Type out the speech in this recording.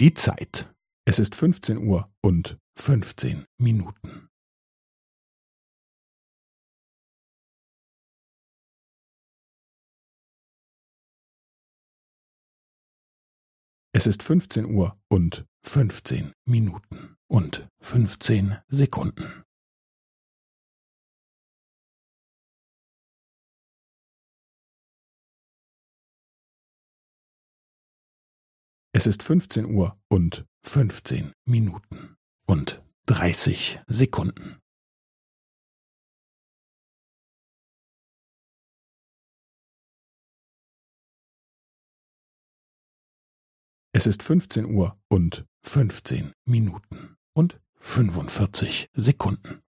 Die Zeit. Es ist 15 Uhr und 15 Minuten. Es ist 15 Uhr und 15 Minuten und 15 Sekunden. Es ist 15 Uhr und 15 Minuten und 30 Sekunden. Es ist 15 Uhr und 15 Minuten und 45 Sekunden.